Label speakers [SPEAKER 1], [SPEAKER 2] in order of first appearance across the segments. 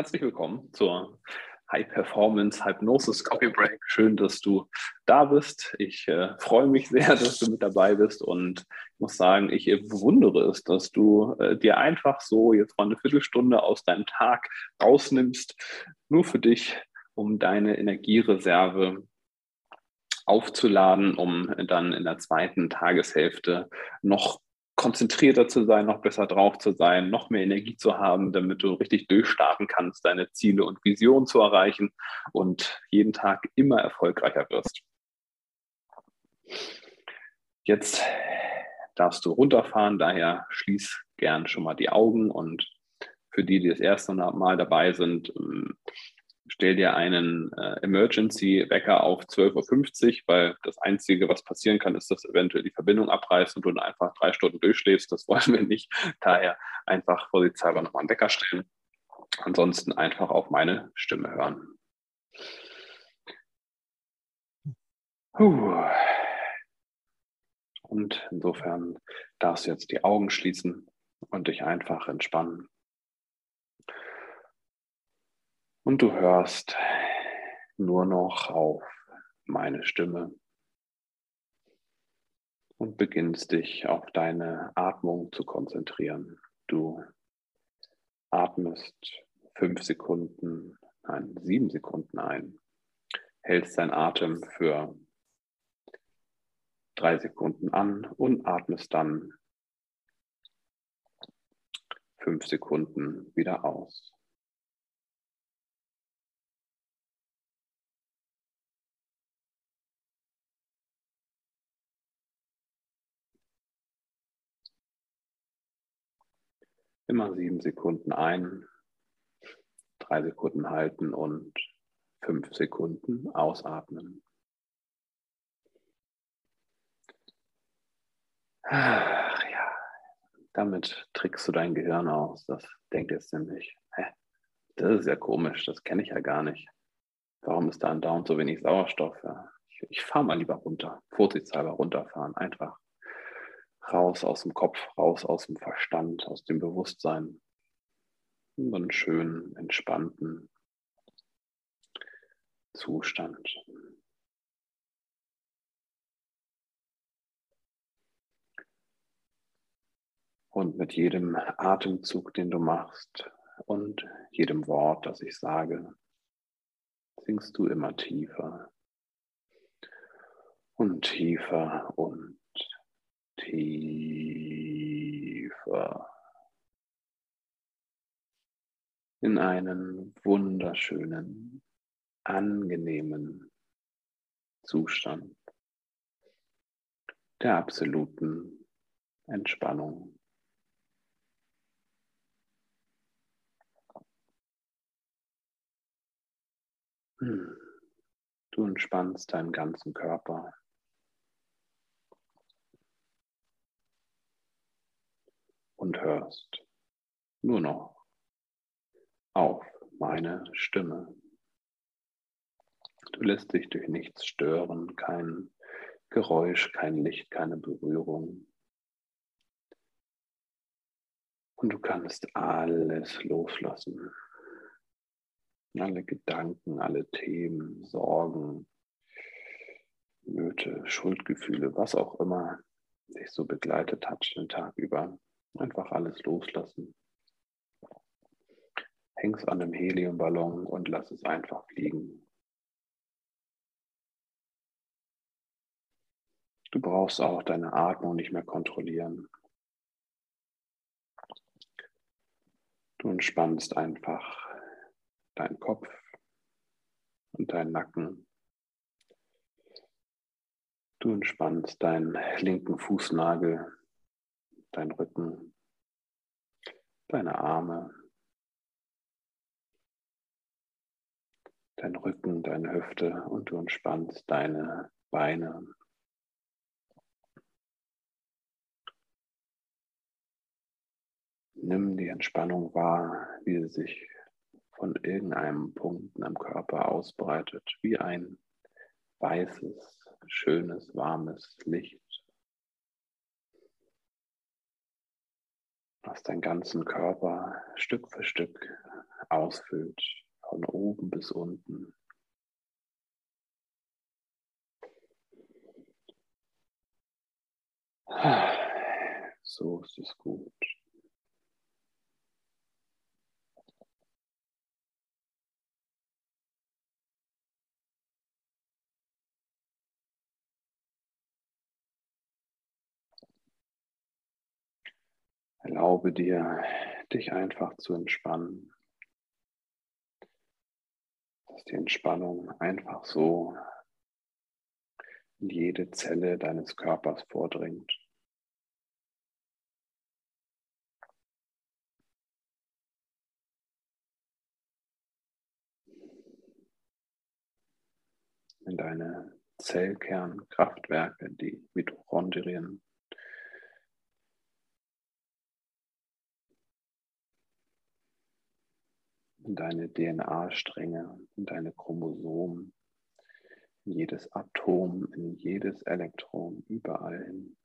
[SPEAKER 1] herzlich willkommen zur High Performance Hypnosis Coffee Break. Schön, dass du da bist. Ich äh, freue mich sehr, dass du mit dabei bist und ich muss sagen, ich bewundere es, dass du äh, dir einfach so jetzt mal eine Viertelstunde aus deinem Tag rausnimmst, nur für dich, um deine Energiereserve aufzuladen, um dann in der zweiten Tageshälfte noch konzentrierter zu sein, noch besser drauf zu sein, noch mehr Energie zu haben, damit du richtig durchstarten kannst, deine Ziele und Visionen zu erreichen und jeden Tag immer erfolgreicher wirst. Jetzt darfst du runterfahren, daher schließ gern schon mal die Augen und für die, die das erste Mal dabei sind, stell dir einen äh, Emergency-Wecker auf 12.50 Uhr, weil das Einzige, was passieren kann, ist, dass eventuell die Verbindung abreißt und du dann einfach drei Stunden durchschläfst. Das wollen wir nicht. Daher einfach vorsichtshalber nochmal einen Wecker stellen. Ansonsten einfach auf meine Stimme hören. Puh. Und insofern darfst du jetzt die Augen schließen und dich einfach entspannen. Und du hörst nur noch auf meine Stimme und beginnst dich auf deine Atmung zu konzentrieren. Du atmest fünf Sekunden, nein, sieben Sekunden ein, hältst deinen Atem für drei Sekunden an und atmest dann fünf Sekunden wieder aus. Immer sieben Sekunden ein, drei Sekunden halten und fünf Sekunden ausatmen. Ach ja, damit trickst du dein Gehirn aus. Das denkt jetzt nämlich, hä, das ist ja komisch, das kenne ich ja gar nicht. Warum ist da Down so wenig Sauerstoff? Ja, ich, ich fahre mal lieber runter, vorsichtshalber runterfahren, einfach raus aus dem Kopf, raus aus dem Verstand, aus dem Bewusstsein. In so einen schönen, entspannten Zustand. Und mit jedem Atemzug, den du machst und jedem Wort, das ich sage, sinkst du immer tiefer und tiefer und tiefer in einen wunderschönen, angenehmen Zustand der absoluten Entspannung. Hm. Du entspannst deinen ganzen Körper. Und hörst nur noch auf meine Stimme. Du lässt dich durch nichts stören, kein Geräusch, kein Licht, keine Berührung. Und du kannst alles loslassen. Alle Gedanken, alle Themen, Sorgen, Nöte, Schuldgefühle, was auch immer dich so begleitet hat den Tag über. Einfach alles loslassen. Häng's an einem Heliumballon und lass es einfach fliegen. Du brauchst auch deine Atmung nicht mehr kontrollieren. Du entspannst einfach deinen Kopf und deinen Nacken. Du entspannst deinen linken Fußnagel dein Rücken, deine Arme, dein Rücken, deine Hüfte und du entspannst deine Beine. Nimm die Entspannung wahr, wie sie sich von irgendeinem Punkt deinem Körper ausbreitet, wie ein weißes, schönes, warmes Licht Lass deinen ganzen Körper Stück für Stück ausfüllt, von oben bis unten. So ist es gut. Erlaube dir, dich einfach zu entspannen. Dass die Entspannung einfach so in jede Zelle deines Körpers vordringt. In deine Zellkernkraftwerke, die Mitochondrien, in deine DNA-Stränge, in deine Chromosomen, in jedes Atom, in jedes Elektron, überall hin.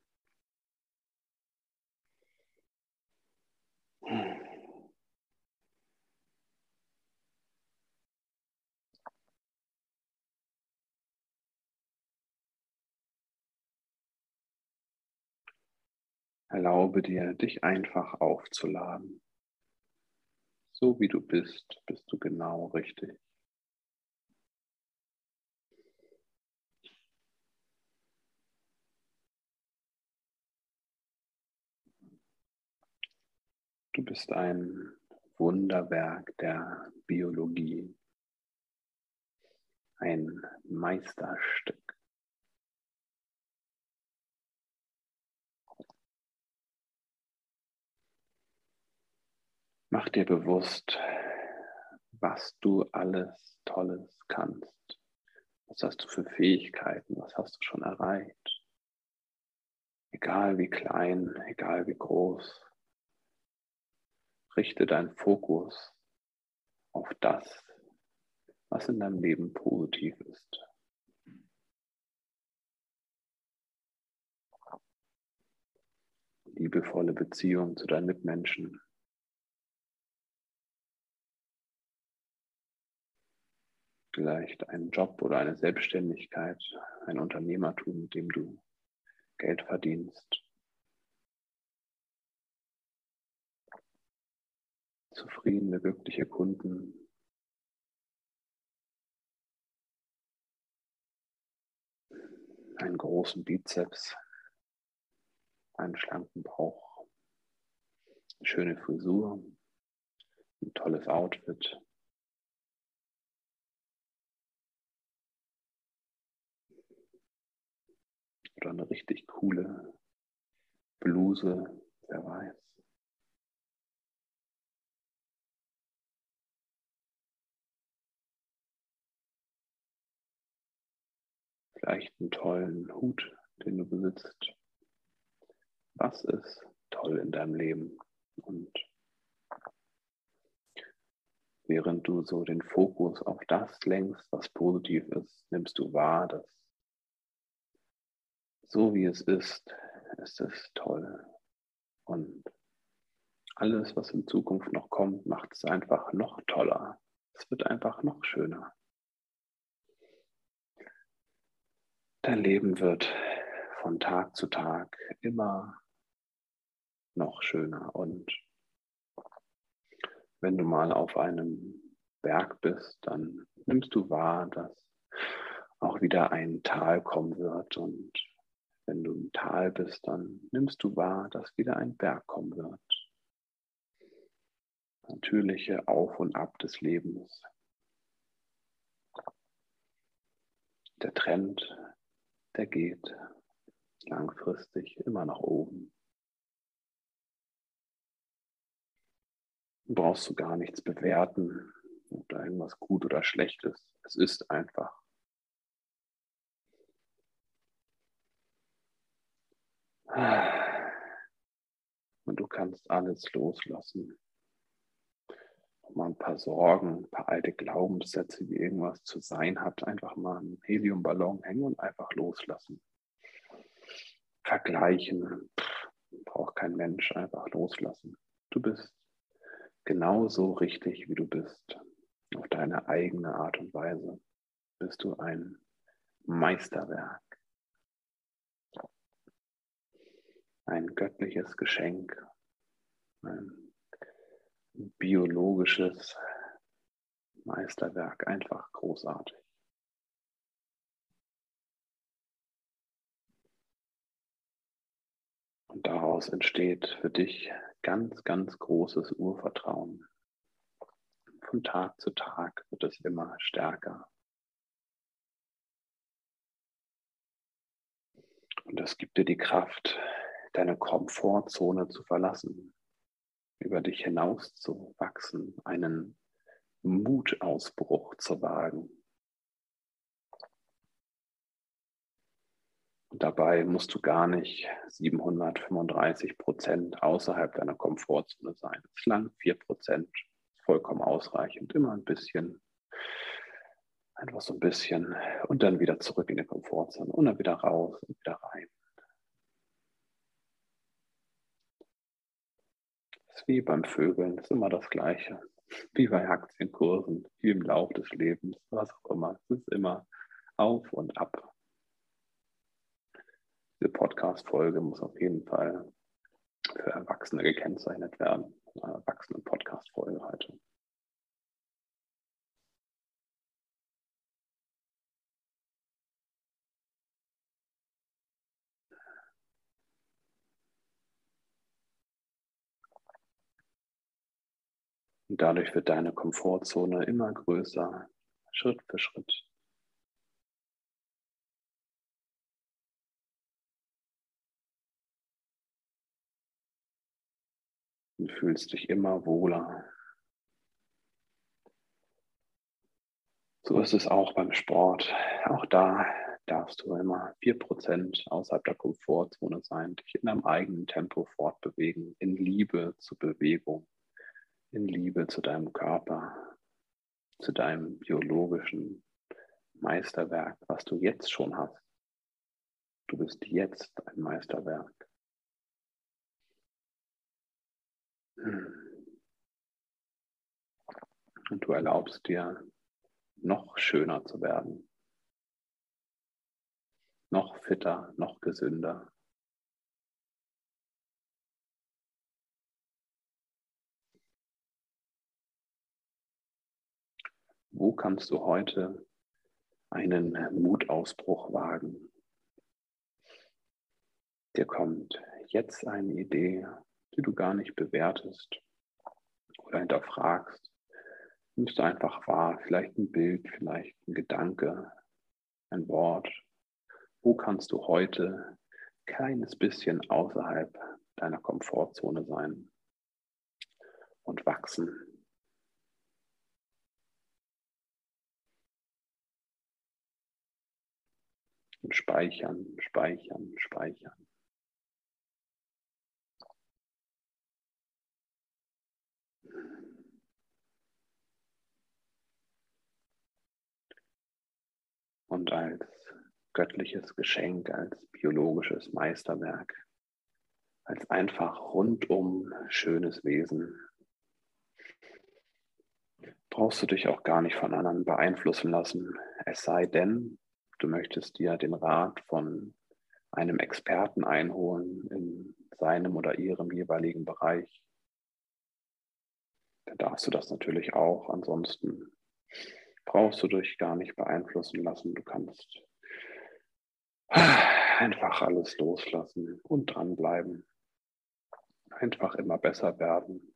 [SPEAKER 1] Erlaube dir, dich einfach aufzuladen. So wie du bist, bist du genau richtig. Du bist ein Wunderwerk der Biologie, ein Meisterstück. Mach dir bewusst, was du alles Tolles kannst. Was hast du für Fähigkeiten? Was hast du schon erreicht? Egal wie klein, egal wie groß. Richte deinen Fokus auf das, was in deinem Leben positiv ist. Liebevolle Beziehung zu deinen Mitmenschen, vielleicht einen Job oder eine Selbstständigkeit, ein Unternehmertum, mit dem du Geld verdienst. Zufriedene, glückliche Kunden. Einen großen Bizeps, einen schlanken Bauch, eine schöne Frisur, ein tolles Outfit. Oder eine richtig coole Bluse, wer weiß. Vielleicht einen tollen Hut, den du besitzt. Was ist toll in deinem Leben? Und während du so den Fokus auf das lenkst, was positiv ist, nimmst du wahr, dass so wie es ist, ist es toll. Und alles, was in Zukunft noch kommt, macht es einfach noch toller. Es wird einfach noch schöner. Dein Leben wird von Tag zu Tag immer noch schöner. Und wenn du mal auf einem Berg bist, dann nimmst du wahr, dass auch wieder ein Tal kommen wird und wenn du im Tal bist, dann nimmst du wahr, dass wieder ein Berg kommen wird. Natürliche Auf und Ab des Lebens. Der Trend, der geht langfristig immer nach oben. Du brauchst du gar nichts bewerten, ob da irgendwas gut oder schlecht ist. Es ist einfach. Und du kannst alles loslassen. Mal ein paar Sorgen, ein paar alte Glaubenssätze, wie irgendwas zu sein hat, einfach mal einen Heliumballon hängen und einfach loslassen. Vergleichen, braucht kein Mensch, einfach loslassen. Du bist genauso richtig, wie du bist, auf deine eigene Art und Weise, bist du ein Meisterwerk, ein göttliches Geschenk, ein biologisches Meisterwerk, einfach großartig. Und daraus entsteht für dich ganz, ganz großes Urvertrauen. Von Tag zu Tag wird es immer stärker. Und das gibt dir die Kraft, deine Komfortzone zu verlassen, über dich hinaus zu wachsen, einen Mutausbruch zu wagen. Und dabei musst du gar nicht 735 Prozent außerhalb deiner Komfortzone sein. Es lang 4 Prozent, vollkommen ausreichend. Immer ein bisschen, einfach so ein bisschen und dann wieder zurück in die Komfortzone und dann wieder raus und wieder rein. Das ist wie beim Vögeln, das ist immer das Gleiche. Wie bei Aktienkursen, wie im Lauf des Lebens, was auch immer. Es ist immer auf und ab. Diese Podcast-Folge muss auf jeden Fall für Erwachsene gekennzeichnet werden. Eine Erwachsenen-Podcast-Folge heute. Und dadurch wird deine Komfortzone immer größer, Schritt für Schritt. Du fühlst dich immer wohler. So ist es auch beim Sport. Auch da darfst du immer 4% außerhalb der Komfortzone sein, dich in deinem eigenen Tempo fortbewegen, in Liebe zur Bewegung in Liebe zu deinem Körper, zu deinem biologischen Meisterwerk, was du jetzt schon hast. Du bist jetzt ein Meisterwerk. Und du erlaubst dir, noch schöner zu werden, noch fitter, noch gesünder, Wo kannst du heute einen Mutausbruch wagen? Dir kommt jetzt eine Idee, die du gar nicht bewertest oder hinterfragst. Nimmst du einfach wahr, vielleicht ein Bild, vielleicht ein Gedanke, ein Wort. Wo kannst du heute kleines bisschen außerhalb deiner Komfortzone sein und wachsen? Und speichern, speichern, speichern. Und als göttliches Geschenk, als biologisches Meisterwerk, als einfach rundum schönes Wesen, brauchst du dich auch gar nicht von anderen beeinflussen lassen. Es sei denn, du möchtest dir den Rat von einem Experten einholen in seinem oder ihrem jeweiligen Bereich, dann darfst du das natürlich auch. Ansonsten brauchst du dich gar nicht beeinflussen lassen. Du kannst einfach alles loslassen und dranbleiben. Einfach immer besser werden.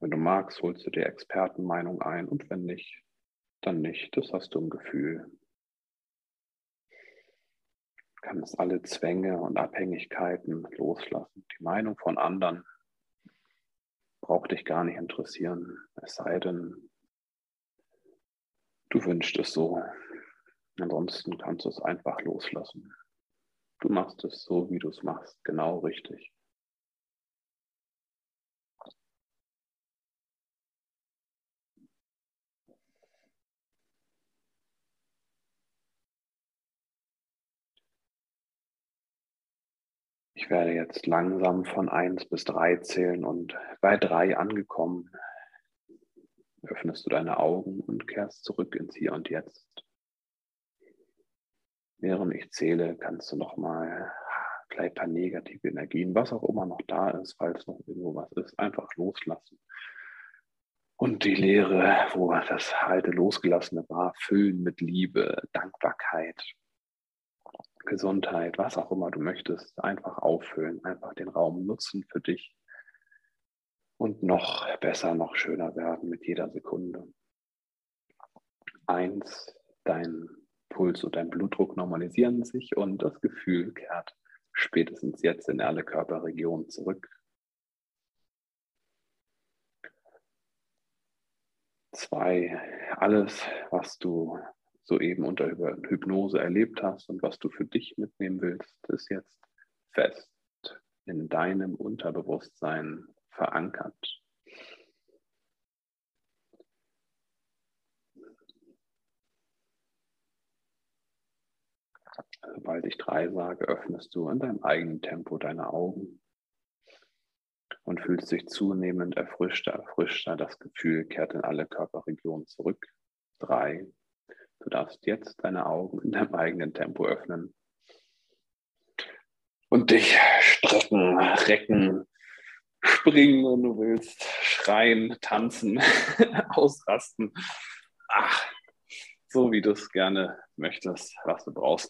[SPEAKER 1] Wenn du magst, holst du dir Expertenmeinung ein und wenn nicht, dann nicht. Das hast du im Gefühl kannst alle Zwänge und Abhängigkeiten loslassen. Die Meinung von anderen braucht dich gar nicht interessieren, es sei denn, du wünschst es so. Ansonsten kannst du es einfach loslassen. Du machst es so, wie du es machst, genau richtig. Ich werde jetzt langsam von 1 bis 3 zählen und bei 3 angekommen, öffnest du deine Augen und kehrst zurück ins Hier und Jetzt. Während ich zähle, kannst du nochmal vielleicht ein paar negative Energien, was auch immer noch da ist, falls noch irgendwo was ist, einfach loslassen. Und die Leere, wo das alte Losgelassene war, füllen mit Liebe, Dankbarkeit, Gesundheit, was auch immer du möchtest, einfach auffüllen, einfach den Raum nutzen für dich und noch besser, noch schöner werden mit jeder Sekunde. Eins, dein Puls und dein Blutdruck normalisieren sich und das Gefühl kehrt spätestens jetzt in alle Körperregionen zurück. Zwei, alles, was du soeben unter Hypnose erlebt hast und was du für dich mitnehmen willst, ist jetzt fest in deinem Unterbewusstsein verankert. Sobald ich drei sage, öffnest du in deinem eigenen Tempo deine Augen und fühlst dich zunehmend erfrischter, erfrischter. Das Gefühl kehrt in alle Körperregionen zurück. Drei. Du darfst jetzt deine Augen in deinem eigenen Tempo öffnen und dich strecken, recken, springen, wenn du willst, schreien, tanzen, ausrasten. Ach, so wie du es gerne möchtest, was du brauchst.